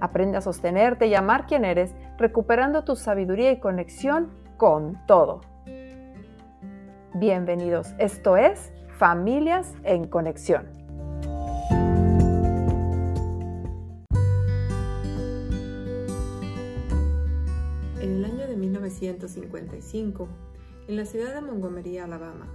Aprende a sostenerte y amar quien eres, recuperando tu sabiduría y conexión con todo. Bienvenidos, esto es Familias en Conexión. En el año de 1955, en la ciudad de Montgomery, Alabama,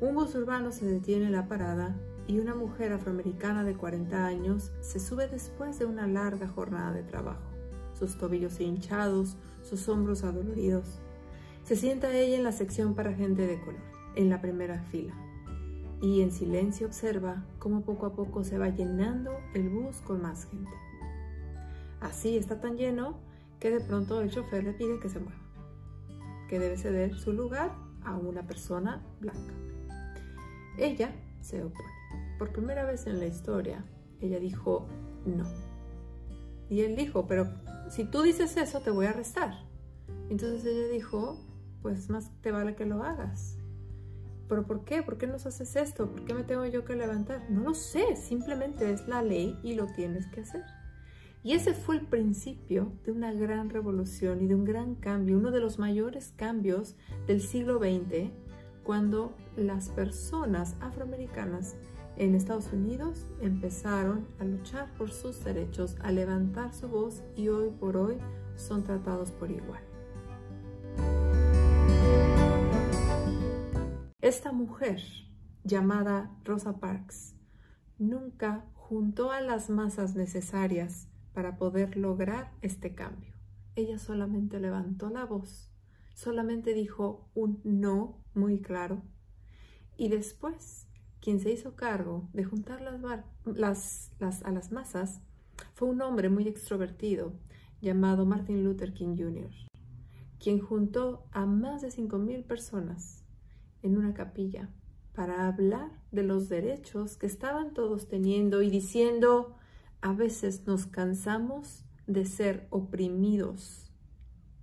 un bus urbano se detiene en la parada y una mujer afroamericana de 40 años se sube después de una larga jornada de trabajo, sus tobillos hinchados, sus hombros adoloridos. Se sienta ella en la sección para gente de color, en la primera fila, y en silencio observa cómo poco a poco se va llenando el bus con más gente. Así está tan lleno que de pronto el chofer le pide que se mueva, que debe ceder su lugar a una persona blanca. Ella se opone. Por primera vez en la historia, ella dijo no. Y él dijo, pero si tú dices eso, te voy a arrestar. Entonces ella dijo, pues más te vale que lo hagas. ¿Pero por qué? ¿Por qué nos haces esto? ¿Por qué me tengo yo que levantar? No lo sé, simplemente es la ley y lo tienes que hacer. Y ese fue el principio de una gran revolución y de un gran cambio, uno de los mayores cambios del siglo XX, cuando las personas afroamericanas en Estados Unidos empezaron a luchar por sus derechos, a levantar su voz y hoy por hoy son tratados por igual. Esta mujer, llamada Rosa Parks, nunca juntó a las masas necesarias para poder lograr este cambio. Ella solamente levantó la voz, solamente dijo un no muy claro y después quien se hizo cargo de juntar las, a las masas fue un hombre muy extrovertido llamado Martin Luther King Jr., quien juntó a más de 5.000 personas en una capilla para hablar de los derechos que estaban todos teniendo y diciendo, a veces nos cansamos de ser oprimidos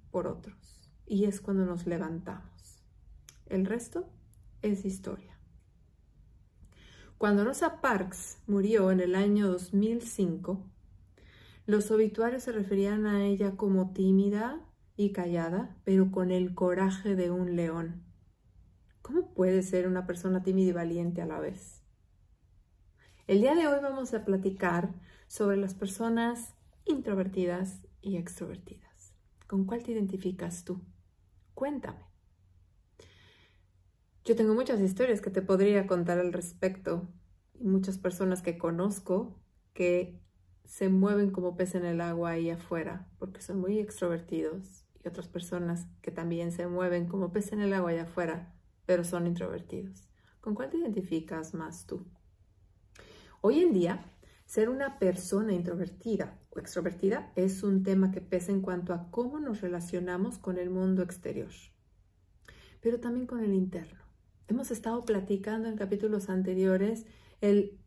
por otros y es cuando nos levantamos. El resto es historia. Cuando Rosa Parks murió en el año 2005, los obituarios se referían a ella como tímida y callada, pero con el coraje de un león. ¿Cómo puede ser una persona tímida y valiente a la vez? El día de hoy vamos a platicar sobre las personas introvertidas y extrovertidas. ¿Con cuál te identificas tú? Cuéntame. Yo tengo muchas historias que te podría contar al respecto muchas personas que conozco que se mueven como pez en el agua ahí afuera porque son muy extrovertidos y otras personas que también se mueven como pez en el agua allá afuera pero son introvertidos. ¿Con cuál te identificas más tú? Hoy en día, ser una persona introvertida o extrovertida es un tema que pesa en cuanto a cómo nos relacionamos con el mundo exterior, pero también con el interno. Hemos estado platicando en capítulos anteriores el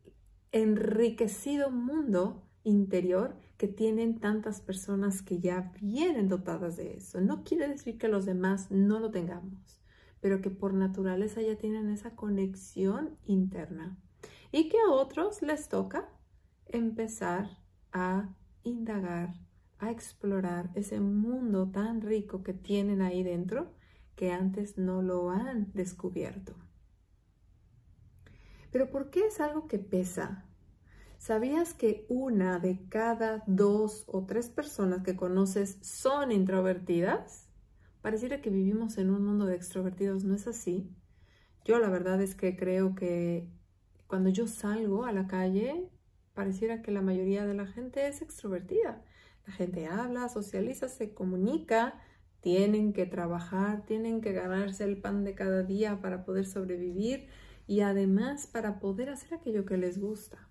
enriquecido mundo interior que tienen tantas personas que ya vienen dotadas de eso. No quiere decir que los demás no lo tengamos, pero que por naturaleza ya tienen esa conexión interna y que a otros les toca empezar a indagar, a explorar ese mundo tan rico que tienen ahí dentro que antes no lo han descubierto. Pero ¿por qué es algo que pesa? ¿Sabías que una de cada dos o tres personas que conoces son introvertidas? Pareciera que vivimos en un mundo de extrovertidos, ¿no es así? Yo la verdad es que creo que cuando yo salgo a la calle, pareciera que la mayoría de la gente es extrovertida. La gente habla, socializa, se comunica, tienen que trabajar, tienen que ganarse el pan de cada día para poder sobrevivir y además para poder hacer aquello que les gusta.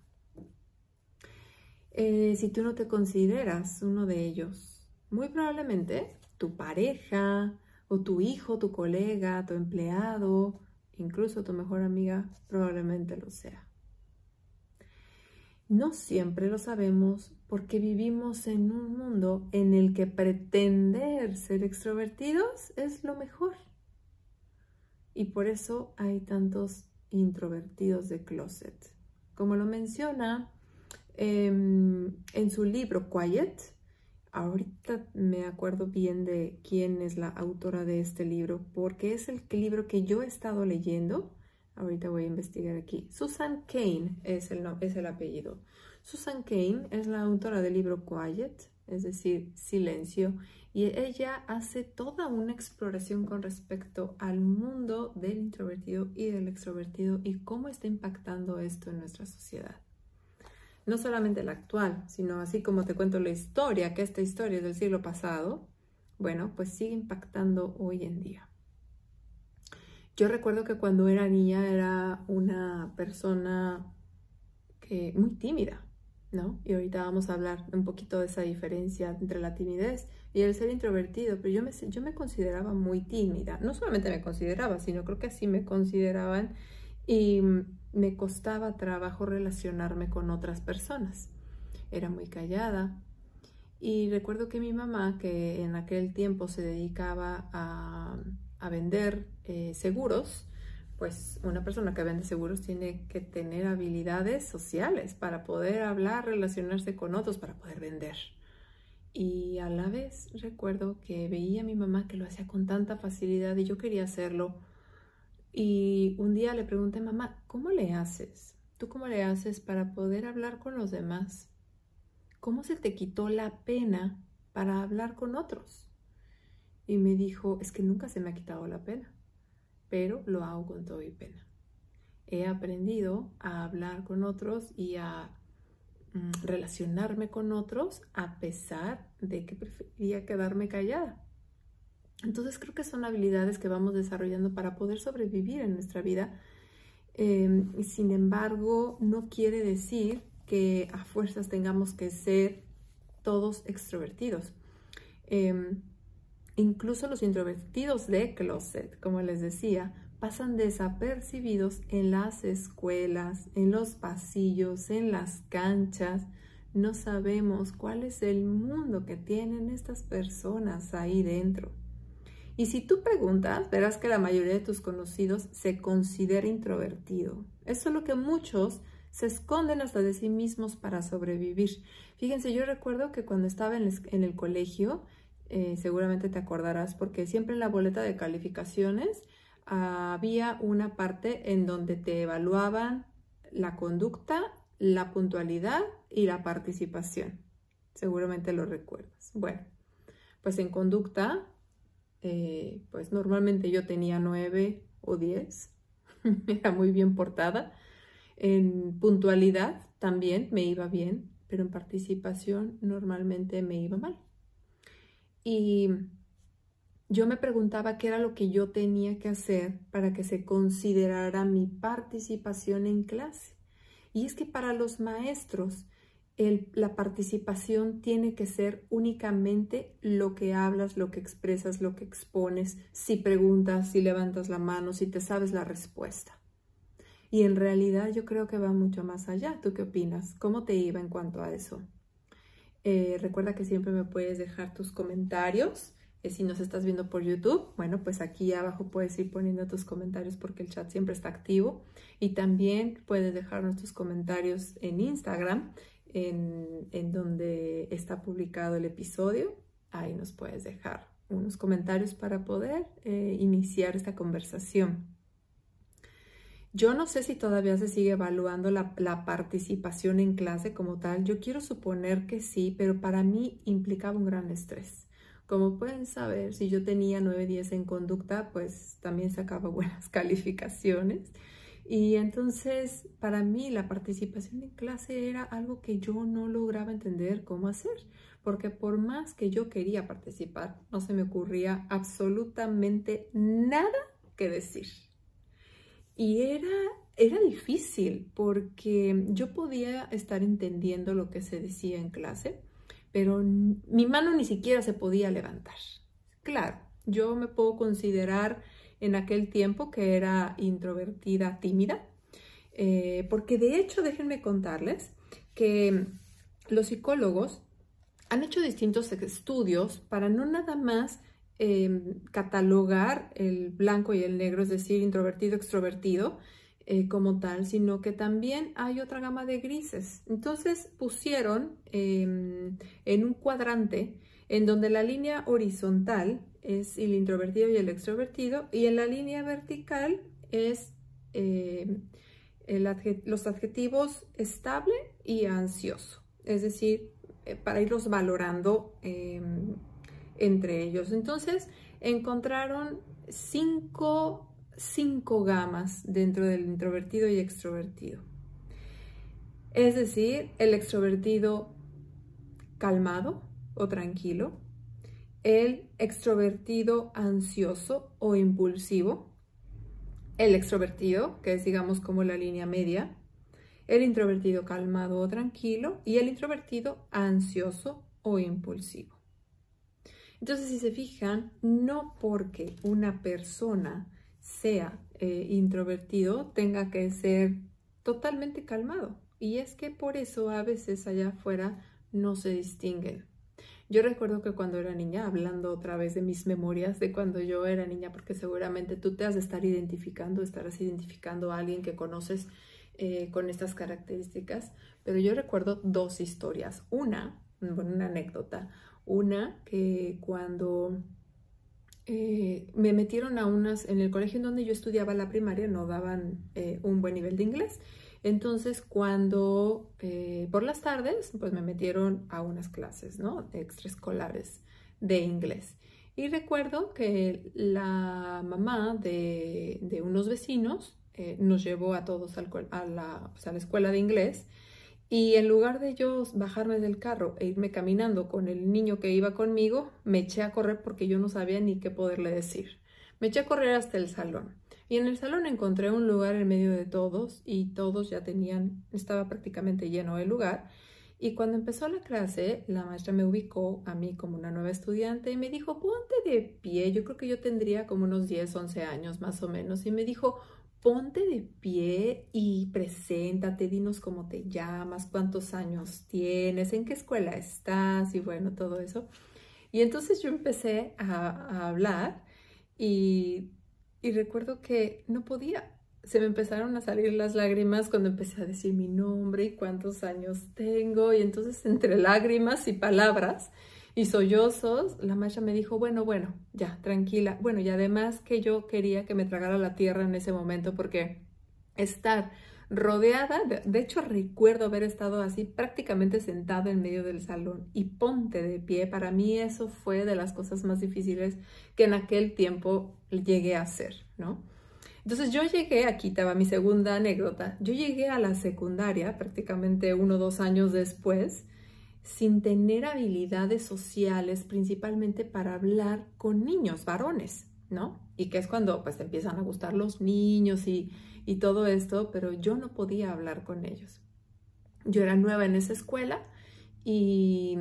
Eh, si tú no te consideras uno de ellos, Muy probablemente tu pareja o tu hijo, tu colega, tu empleado, incluso tu mejor amiga, probablemente lo sea. No siempre lo sabemos porque vivimos en un mundo en el que pretender ser extrovertidos es lo mejor. Y por eso hay tantos introvertidos de closet. Como lo menciona em, en su libro Quiet, ahorita me acuerdo bien de quién es la autora de este libro, porque es el libro que yo he estado leyendo Ahorita voy a investigar aquí. Susan Kane es el, es el apellido. Susan Kane es la autora del libro Quiet, es decir, Silencio, y ella hace toda una exploración con respecto al mundo del introvertido y del extrovertido y cómo está impactando esto en nuestra sociedad. No solamente la actual, sino así como te cuento la historia, que esta historia es del siglo pasado, bueno, pues sigue impactando hoy en día. Yo recuerdo que cuando era niña era una persona muy tímida, ¿no? Y ahorita vamos a hablar un poquito de esa diferencia entre la timidez y el ser introvertido, pero yo me, yo me consideraba muy tímida. No solamente me consideraba, sino creo que así me consideraban y me costaba trabajo relacionarme con otras personas. Era muy callada. Y recuerdo que mi mamá, que en aquel tiempo se dedicaba a a vender eh, seguros, pues una persona que vende seguros tiene que tener habilidades sociales para poder hablar, relacionarse con otros, para poder vender. Y a la vez recuerdo que veía a mi mamá que lo hacía con tanta facilidad y yo quería hacerlo. Y un día le pregunté, mamá, ¿cómo le haces? ¿Tú cómo le haces para poder hablar con los demás? ¿Cómo se te quitó la pena para hablar con otros? y me dijo, es que nunca se me ha quitado la pena, pero lo hago con todo y pena. He aprendido a hablar con otros y a mm, relacionarme con otros a pesar de que prefería quedarme callada. Entonces creo que son habilidades que vamos desarrollando para poder sobrevivir en nuestra vida. Em, sin embargo, no quiere decir que a fuerzas tengamos que ser todos extrovertidos. Em, Incluso los introvertidos de closet, como les decía, pasan desapercibidos en las escuelas, en los pasillos, en las canchas. No sabemos cuál es el mundo que tienen estas personas ahí dentro. Y si tú preguntas, verás que la mayoría de tus conocidos se considera introvertido. Es lo que muchos se esconden hasta de sí mismos para sobrevivir. Fíjense, yo recuerdo que cuando estaba en el colegio, eh, seguramente te acordarás, porque siempre en la boleta de calificaciones había una parte en donde te evaluaban la conducta, la puntualidad y la participación. Seguramente lo recuerdas. Bueno, pues en conducta, eh, pues normalmente yo tenía nueve o diez, era muy bien portada. En puntualidad también me iba bien, pero en participación normalmente me iba mal. Y yo me preguntaba qué era lo que yo tenía que hacer para que se considerara mi participación en clase. Y es que para los maestros la participación tiene que ser únicamente lo que hablas, lo que expresas, lo que expones, si preguntas, si levantas la mano, si te sabes la respuesta. Y en realidad yo creo que va mucho más allá. ¿Tú qué opinas? ¿Cómo te iba en cuanto a eso? Eh, recuerda que siempre me puedes dejar tus comentarios. Eh, si nos estás viendo por YouTube, bueno, pues aquí abajo puedes ir poniendo tus comentarios porque el chat siempre está activo. Y también puedes dejar tus comentarios en Instagram, en, donde está publicado el episodio. Ahí nos puedes dejar unos comentarios para poder eh, iniciar esta conversación. Yo no sé si todavía se sigue evaluando la, participación en clase como tal. Yo quiero suponer que sí, pero para mí implicaba un gran estrés. Como pueden saber, si yo tenía 9, 10 en conducta, pues también sacaba buenas calificaciones. Y entonces, para mí, la participación en clase era algo que yo no lograba entender cómo hacer, porque por más que yo quería participar, no se me ocurría absolutamente nada que decir. Y era, era difícil porque yo podía estar entendiendo lo que se decía en clase, pero mi mano ni siquiera se podía levantar. Claro, yo me puedo considerar en aquel tiempo que era introvertida, tímida, eh, porque de hecho déjenme contarles que los psicólogos han hecho distintos estudios para no nada más em, catalogar el blanco y el negro, es decir, introvertido, extrovertido, eh, como tal, sino que también hay otra gama de grises. Entonces pusieron em, en un cuadrante en donde la línea horizontal es el introvertido y el extrovertido y en la línea vertical es em, los adjetivos estable y ansioso, es decir, eh, para irlos valorando entre ellos. Entonces encontraron cinco cinco gamas dentro del introvertido y extrovertido. Es decir, el extrovertido calmado o tranquilo, el extrovertido ansioso o impulsivo, el extrovertido, que es digamos como la línea media, el introvertido calmado o tranquilo y el introvertido ansioso o impulsivo. Entonces, si se fijan, no porque una persona sea eh, introvertido tenga que ser totalmente calmado. Y es que por eso a veces allá afuera no se distinguen. Yo recuerdo que cuando era niña, hablando otra vez de mis memorias de cuando yo era niña, porque seguramente tú te has de estar identificando, estarás identificando a alguien que conoces eh, con estas características, pero yo recuerdo dos historias. Una, bueno, una anécdota. Una que cuando eh, me metieron a unas, en el colegio en donde yo estudiaba la primaria no daban eh, un buen nivel de inglés. Entonces, cuando eh, por las tardes, pues me metieron a unas clases, ¿no? Extraescolares de inglés. Y recuerdo que la mamá de, unos vecinos nos llevó a todos a, la, pues, a la escuela de inglés y en lugar de yo bajarme del carro e irme caminando con el niño que iba conmigo, me eché a correr porque yo no sabía ni qué poderle decir. Me eché a correr hasta el salón. Y en el salón encontré un lugar en medio de todos y todos ya tenían, estaba prácticamente lleno el lugar. Y cuando empezó la clase, la maestra me ubicó a mí como una nueva estudiante y me dijo, ponte de pie. Yo creo que yo tendría como unos 10, 11 años más o menos. Y me dijo, ponte de pie y preséntate, dinos cómo te llamas, cuántos años tienes, en qué escuela estás y bueno, todo eso. Y entonces yo empecé a, hablar y, y recuerdo que no podía. Se me empezaron a salir las lágrimas cuando empecé a decir mi nombre y cuántos años tengo. Y entonces entre lágrimas y palabras, y sollozos, la maestra me dijo, bueno, bueno, ya, tranquila. Bueno, y además que yo quería que me tragara la tierra en ese momento porque estar rodeada, de, hecho recuerdo haber estado así prácticamente sentada en medio del salón y ponte de pie, para mí eso fue de las cosas más difíciles que en aquel tiempo llegué a hacer, ¿no? Entonces yo llegué, aquí estaba mi segunda anécdota, yo llegué a la secundaria prácticamente uno o dos años después sin tener habilidades sociales, principalmente para hablar con niños, varones, ¿no? Y que es cuando pues empiezan a gustar los niños y, y todo esto, pero yo no podía hablar con ellos. Yo era nueva en esa escuela y,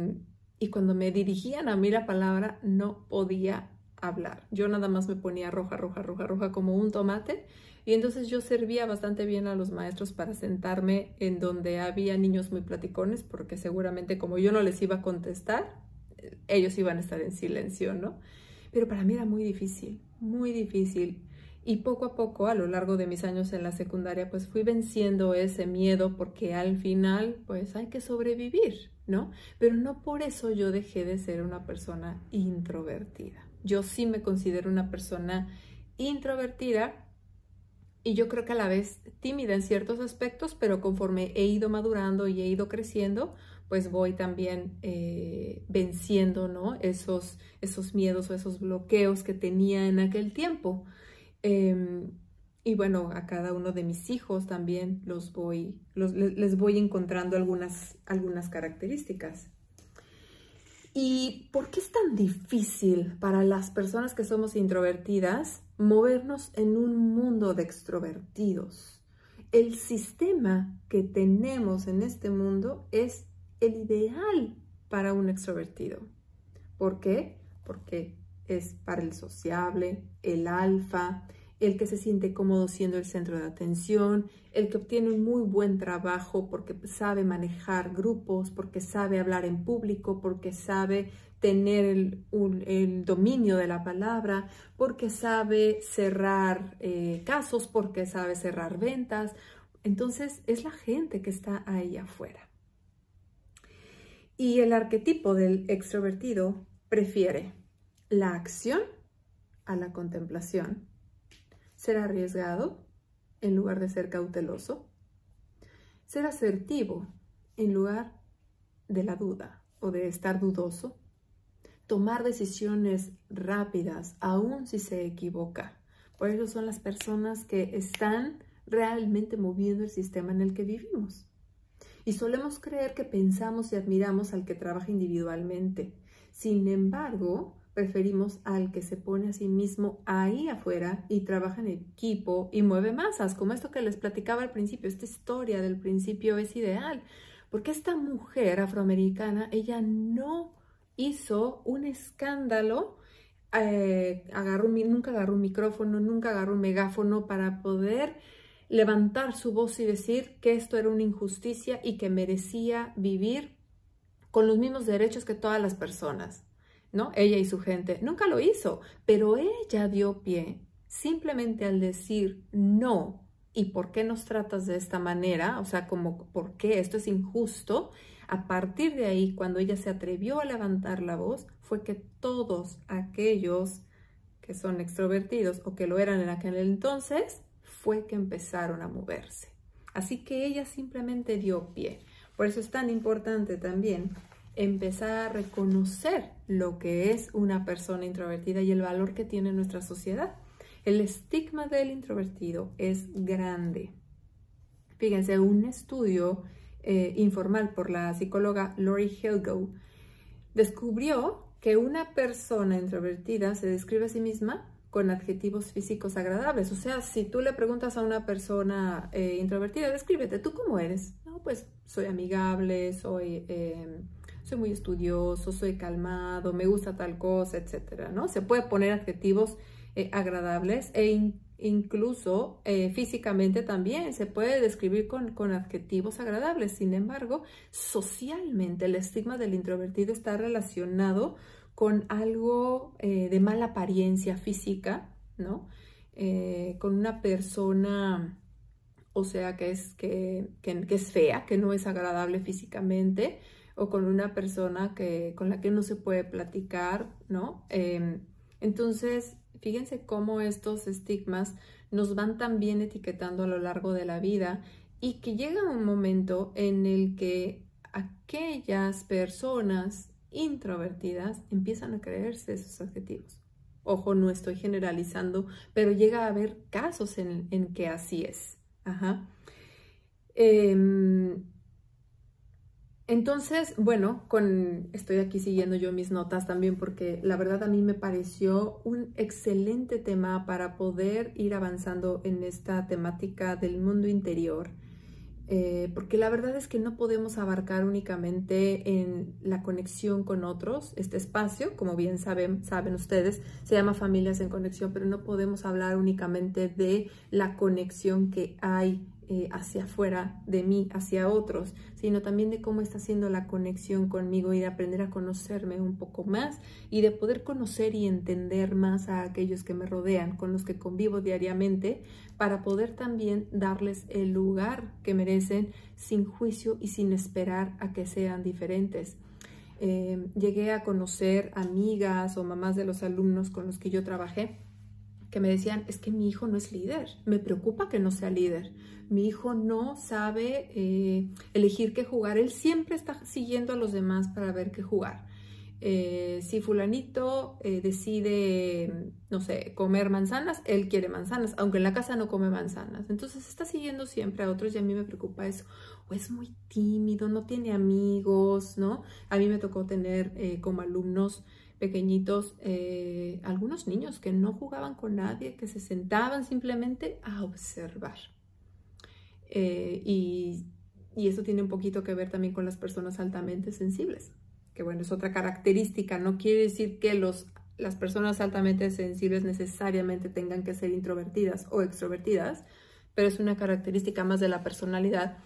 y cuando me dirigían a mí la palabra no podía hablar. Yo nada más me ponía roja, roja, roja, roja como un tomate y entonces yo servía bastante bien a los maestros para sentarme en donde había niños muy platicones, porque seguramente como yo no les iba a contestar, ellos iban a estar en silencio, ¿no? Pero para mí era muy difícil, muy difícil. Y poco a poco, a lo largo de mis años en la secundaria, pues fui venciendo ese miedo porque al final, pues hay que sobrevivir, ¿no? Pero no por eso yo dejé de ser una persona introvertida. Yo sí me considero una persona introvertida y yo creo que a la vez tímida en ciertos aspectos, pero conforme he ido madurando y he ido creciendo, pues voy también eh, venciendo ¿no? esos, esos miedos o esos bloqueos que tenía en aquel tiempo. Em, y bueno, a cada uno de mis hijos también los voy, les voy encontrando algunas, algunas características. ¿Y por qué es tan difícil para las personas que somos introvertidas movernos en un mundo de extrovertidos? El sistema que tenemos en este mundo es el ideal para un extrovertido. ¿Por qué? Porque es para el sociable, el alfa, el que se siente cómodo siendo el centro de atención, el que obtiene un muy buen trabajo porque sabe manejar grupos, porque sabe hablar en público, porque sabe tener el, dominio de la palabra, porque sabe cerrar eh, casos, porque sabe cerrar ventas. Entonces es la gente que está ahí afuera. Y el arquetipo del extrovertido prefiere la acción a la contemplación ser arriesgado en lugar de ser cauteloso, ser asertivo en lugar de la duda o de estar dudoso, tomar decisiones rápidas aun si se equivoca. Por eso son las personas que están realmente moviendo el sistema en el que vivimos. Y solemos creer que pensamos y admiramos al que trabaja individualmente. Sin embargo, preferimos al que se pone a sí mismo ahí afuera y trabaja en equipo y mueve masas, como esto que les platicaba al principio, esta historia del principio es ideal, porque esta mujer afroamericana, ella no hizo un escándalo, eh, agarró, nunca agarró un micrófono, nunca agarró un megáfono para poder levantar su voz y decir que esto era una injusticia y que merecía vivir con los mismos derechos que todas las personas. ¿No? Ella y su gente. Nunca lo hizo, pero ella dio pie simplemente al decir no. ¿Y por qué nos tratas de esta manera? O sea, como, ¿por qué esto es injusto? A partir de ahí, cuando ella se atrevió a levantar la voz, fue que todos aquellos que son extrovertidos o que lo eran en aquel entonces, fue que empezaron a moverse. Así que ella simplemente dio pie. Por eso es tan importante también empezar a reconocer lo que es una persona introvertida y el valor que tiene nuestra sociedad. El estigma del introvertido es grande. Fíjense, un estudio eh, informal por la psicóloga Lori Hilgo descubrió que una persona introvertida se describe a sí misma con adjetivos físicos agradables. O sea, si tú le preguntas a una persona eh, introvertida, descríbete, ¿tú cómo eres? No, pues soy amigable, soy... Eh, soy muy estudioso, soy calmado, me gusta tal cosa, etcétera, ¿no? Se puede poner adjetivos eh, agradables e incluso eh, físicamente también se puede describir con, con, adjetivos agradables. Sin embargo, socialmente el estigma del introvertido está relacionado con algo eh, de mala apariencia física, ¿no? con una persona, o sea, que es, que, que, que es fea, que no es agradable físicamente, o con una persona que, con la que no se puede platicar, ¿no? Em, entonces, fíjense cómo estos estigmas nos van también etiquetando a lo largo de la vida y que llega un momento en el que aquellas personas introvertidas empiezan a creerse esos adjetivos. Ojo, no estoy generalizando, pero llega a haber casos en, en que así es. Ajá. Em, entonces, bueno, con, estoy aquí siguiendo yo mis notas también porque la verdad a mí me pareció un excelente tema para poder ir avanzando en esta temática del mundo interior. Eh, porque la verdad es que no podemos abarcar únicamente en la conexión con otros. Este espacio, como bien saben, saben ustedes, se llama Familias en Conexión, pero no podemos hablar únicamente de la conexión que hay eh, hacia afuera de mí, hacia otros, sino también de cómo está haciendo la conexión conmigo y de aprender a conocerme un poco más y de poder conocer y entender más a aquellos que me rodean, con los que convivo diariamente, para poder también darles el lugar que merecen sin juicio y sin esperar a que sean diferentes. Eh, llegué a conocer amigas o mamás de los alumnos con los que yo trabajé que me decían, es que mi hijo no es líder, me preocupa que no sea líder, mi hijo no sabe eh, elegir qué jugar, él siempre está siguiendo a los demás para ver qué jugar. Eh, si fulanito eh, decide, no sé, comer manzanas, él quiere manzanas, aunque en la casa no come manzanas. Entonces está siguiendo siempre a otros y a mí me preocupa eso. O es muy tímido, no tiene amigos, ¿no? A mí me tocó tener como alumnos pequeñitos, algunos niños que no jugaban con nadie, que se sentaban simplemente a observar. Eh, y, eso tiene un poquito que ver también con las personas altamente sensibles, que bueno, es otra característica, no quiere decir que los, las personas altamente sensibles necesariamente tengan que ser introvertidas o extrovertidas, pero es una característica más de la personalidad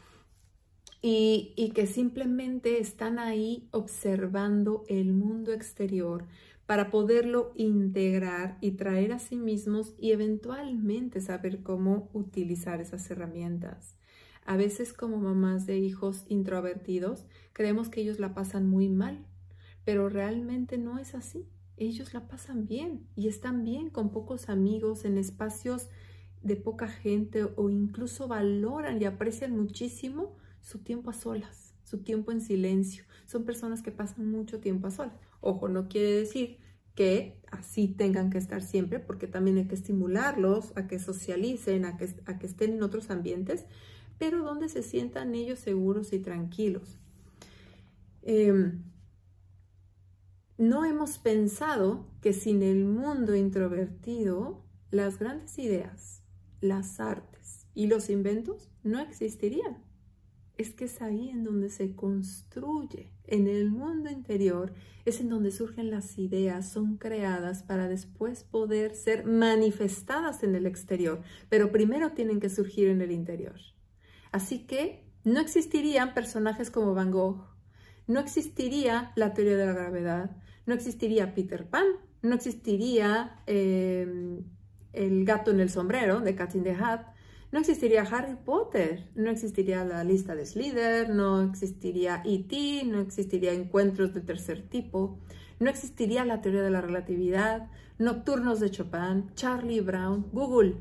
y, que simplemente están ahí observando el mundo exterior para poderlo integrar y traer a sí mismos y eventualmente saber cómo utilizar esas herramientas. A veces como mamás de hijos introvertidos creemos que ellos la pasan muy mal, pero realmente no es así. Ellos la pasan bien y están bien con pocos amigos en espacios de poca gente o incluso valoran y aprecian muchísimo su tiempo a solas, su tiempo en silencio. Son personas que pasan mucho tiempo a solas. Ojo, no quiere decir que así tengan que estar siempre, porque también hay que estimularlos a que socialicen, a que, estén en otros ambientes, pero donde se sientan ellos seguros y tranquilos. Em, no hemos pensado que sin el mundo introvertido, las grandes ideas, las artes y los inventos no existirían. Es que es ahí en donde se construye, en el mundo interior, es en donde surgen las ideas, son creadas para después poder ser manifestadas en el exterior, pero primero tienen que surgir en el interior. Así que no existirían personajes como Van Gogh, no existiría la teoría de la gravedad, no existiría Peter Pan, no existiría eh, el gato en el sombrero de Cat in the Hat, no existiría Harry Potter, no existiría la lista de Slither, no existiría E.T., no existiría encuentros de tercer tipo, no existiría la teoría de la relatividad, nocturnos de Chopin, Charlie Brown, Google,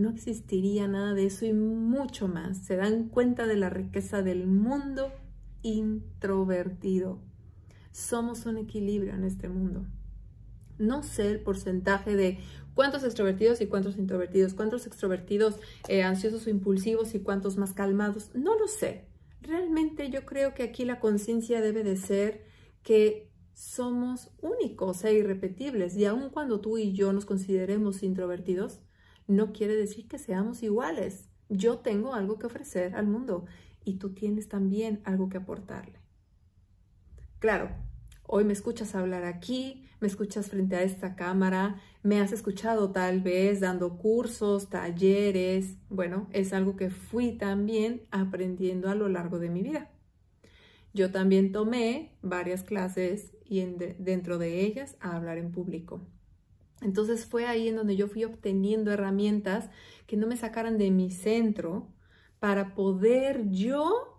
no existiría nada de eso y mucho más. Se dan cuenta de la riqueza del mundo introvertido. Somos un equilibrio en este mundo. No sé el porcentaje de cuántos extrovertidos y cuántos introvertidos, cuántos extrovertidos eh, ansiosos o impulsivos y cuántos más calmados. No lo sé. Realmente yo creo que aquí la conciencia debe de ser que somos únicos e irrepetibles y aun cuando tú y yo nos consideremos introvertidos, no quiere decir que seamos iguales. Yo tengo algo que ofrecer al mundo y tú tienes también algo que aportarle. Claro, hoy me escuchas hablar aquí, me escuchas frente a esta cámara, me has escuchado tal vez dando cursos, talleres. Bueno, es algo que fui también aprendiendo a lo largo de mi vida. Yo también tomé varias clases y dentro de ellas a hablar en público. Entonces fue ahí en donde yo fui obteniendo herramientas que no me sacaran de mi centro para poder yo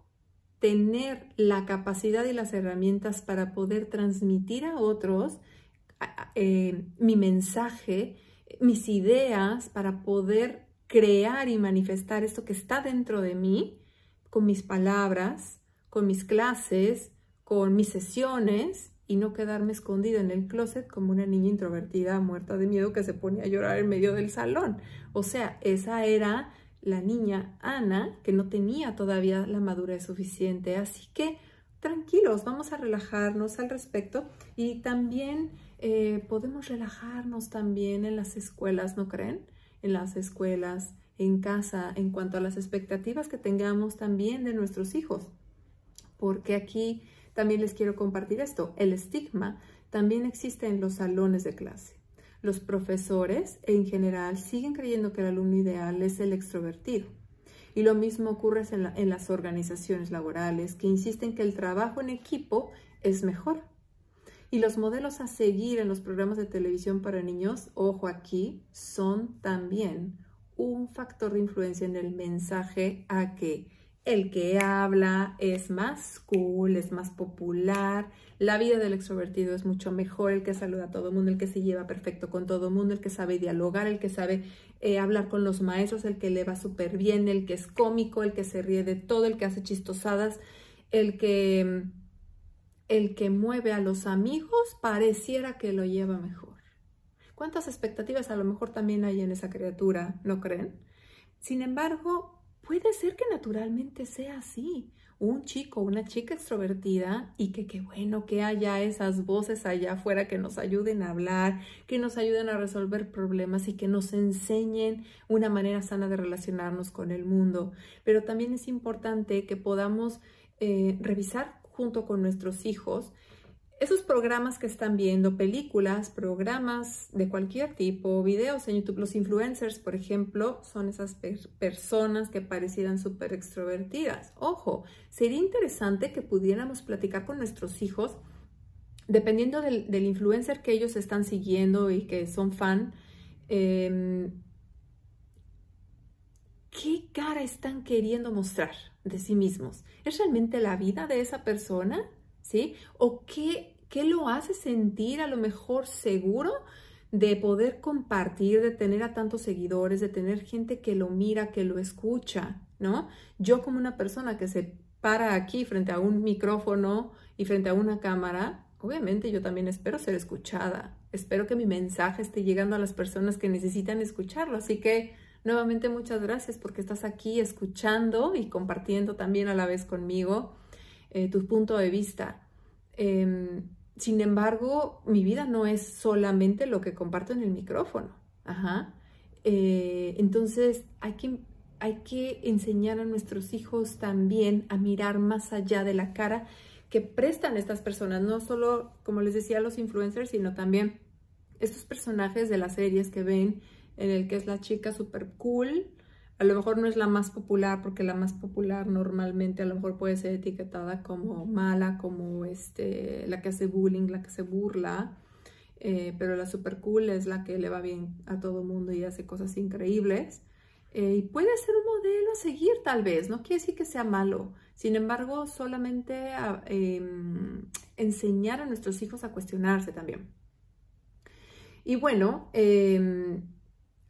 tener la capacidad y las herramientas para poder transmitir a otros eh, mi mensaje, mis ideas, para poder crear y manifestar esto que está dentro de mí con mis palabras, con mis clases, con mis sesiones y no quedarme escondida en el closet como una niña introvertida muerta de miedo que se pone a llorar en medio del salón. O sea, esa era la niña Ana que no tenía todavía la madurez suficiente. Así que tranquilos, vamos a relajarnos al respecto y también eh, podemos relajarnos también en las escuelas, ¿no creen? En las escuelas, en casa, en cuanto a las expectativas que tengamos también de nuestros hijos. Porque aquí también les quiero compartir esto. El estigma también existe en los salones de clase. Los profesores en general siguen creyendo que el alumno ideal es el extrovertido. Y lo mismo ocurre en, en las organizaciones laborales que insisten que el trabajo en equipo es mejor. Y los modelos a seguir en los programas de televisión para niños, ojo aquí, son también un factor de influencia en el mensaje a que el que habla es más cool, es más popular. La vida del extrovertido es mucho mejor, el que saluda a todo el mundo, el que se lleva perfecto con todo el mundo, el que sabe dialogar, el que sabe eh, hablar con los maestros, el que le va súper bien, el que es cómico, el que se ríe de todo, el que hace chistosadas, el que, el que mueve a los amigos, pareciera que lo lleva mejor. ¿Cuántas expectativas a lo mejor también hay en esa criatura, no creen? Sin embargo, puede ser que naturalmente sea así. Un chico, una chica extrovertida y que qué bueno que haya esas voces allá afuera que nos ayuden a hablar, que nos ayuden a resolver problemas y que nos enseñen una manera sana de relacionarnos con el mundo. Pero también es importante que podamos eh, revisar junto con nuestros hijos esos programas que están viendo, películas, programas de cualquier tipo, videos en YouTube, los influencers, por ejemplo, son esas personas que parecieran súper extrovertidas. Ojo, sería interesante que pudiéramos platicar con nuestros hijos, dependiendo del, influencer que ellos están siguiendo y que son fan, em, ¿qué cara están queriendo mostrar de sí mismos? ¿Es realmente la vida de esa persona? ¿sí? ¿O qué, qué lo hace sentir a lo mejor seguro de poder compartir, de tener a tantos seguidores, de tener gente que lo mira, que lo escucha, ¿no? Yo como una persona que se para aquí frente a un micrófono y frente a una cámara, obviamente yo también espero ser escuchada, espero que mi mensaje esté llegando a las personas que necesitan escucharlo, así que nuevamente muchas gracias porque estás aquí escuchando y compartiendo también a la vez conmigo eh, tu punto de vista. Em, sin embargo, mi vida no es solamente lo que comparto en el micrófono. Ajá. Eh, entonces, hay que, hay que enseñar a nuestros hijos también a mirar más allá de la cara que prestan estas personas, no solo, como les decía, los influencers, sino también estos personajes de las series que ven, en el que es la chica súper cool, a lo mejor no es la más popular porque la más popular normalmente a lo mejor puede ser etiquetada como mala, como este, la que hace bullying, la que se burla, eh, pero la super cool es la que le va bien a todo mundo y hace cosas increíbles. Eh, y puede ser un modelo a seguir tal vez, no quiere decir que sea malo, sin embargo solamente em, enseñar a nuestros hijos a cuestionarse también. Y bueno, em,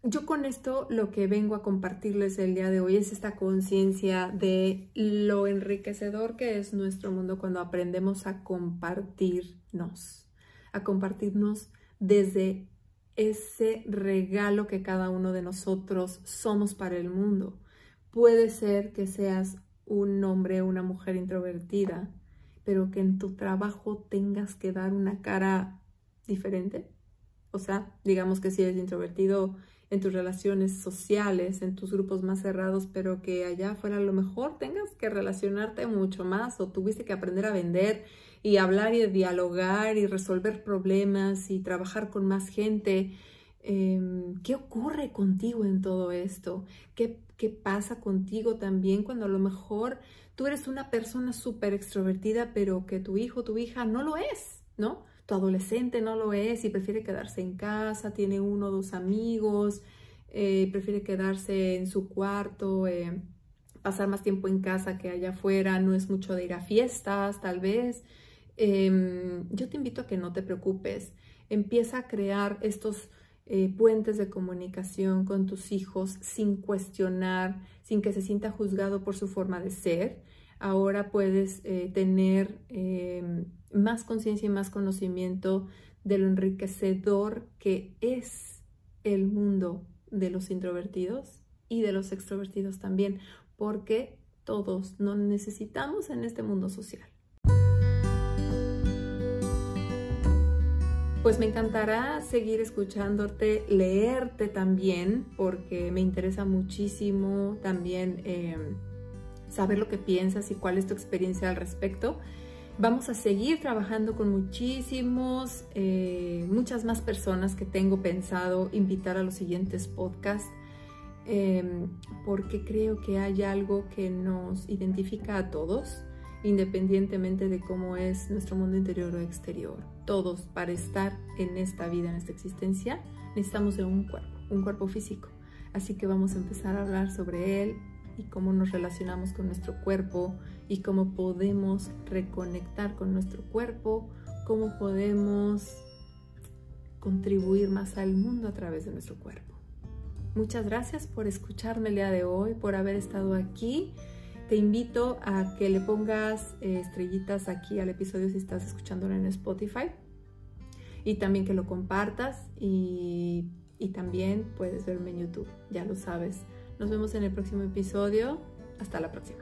yo con esto lo que vengo a compartirles el día de hoy es esta conciencia de lo enriquecedor que es nuestro mundo cuando aprendemos a compartirnos, a compartirnos desde ese regalo que cada uno de nosotros somos para el mundo. Puede ser que seas un hombre o una mujer introvertida, pero que en tu trabajo tengas que dar una cara diferente. O sea, digamos que si eres introvertido, en tus relaciones sociales, en tus grupos más cerrados, pero que allá afuera a lo mejor tengas que relacionarte mucho más o tuviste que aprender a vender y hablar y dialogar y resolver problemas y trabajar con más gente. Em, ¿Qué ocurre contigo en todo esto? ¿Qué, ¿Qué pasa contigo también cuando a lo mejor tú eres una persona súper extrovertida, pero que tu hijo, tu hija no lo es, ¿no? Adolescente no lo es y prefiere quedarse en casa, tiene uno o dos amigos, eh, prefiere quedarse en su cuarto, eh, pasar más tiempo en casa que allá afuera, no es mucho de ir a fiestas tal vez. Em, yo te invito a que no te preocupes, empieza a crear estos eh, puentes de comunicación con tus hijos sin cuestionar, sin que se sienta juzgado por su forma de ser. Ahora puedes tener em, más conciencia y más conocimiento de lo enriquecedor que es el mundo de los introvertidos y de los extrovertidos también, porque todos nos necesitamos en este mundo social. Pues me encantará seguir escuchándote, leerte también, porque me interesa muchísimo también eh, saber lo que piensas y cuál es tu experiencia al respecto. Vamos a seguir trabajando con muchísimos, eh, muchas más personas que tengo pensado invitar a los siguientes podcasts, em, porque creo que hay algo que nos identifica a todos, independientemente de cómo es nuestro mundo interior o exterior. Todos, para estar en esta vida, en esta existencia, necesitamos de un cuerpo, un cuerpo físico. Así que vamos a empezar a hablar sobre él y cómo nos relacionamos con nuestro cuerpo y cómo podemos reconectar con nuestro cuerpo, cómo podemos contribuir más al mundo a través de nuestro cuerpo. Muchas gracias por escucharme el día de hoy, por haber estado aquí. Te invito a que le pongas eh, estrellitas aquí al episodio si estás escuchándolo en Spotify y también que lo compartas y, y también puedes verme en YouTube, ya lo sabes. Nos vemos en el próximo episodio. Hasta la próxima.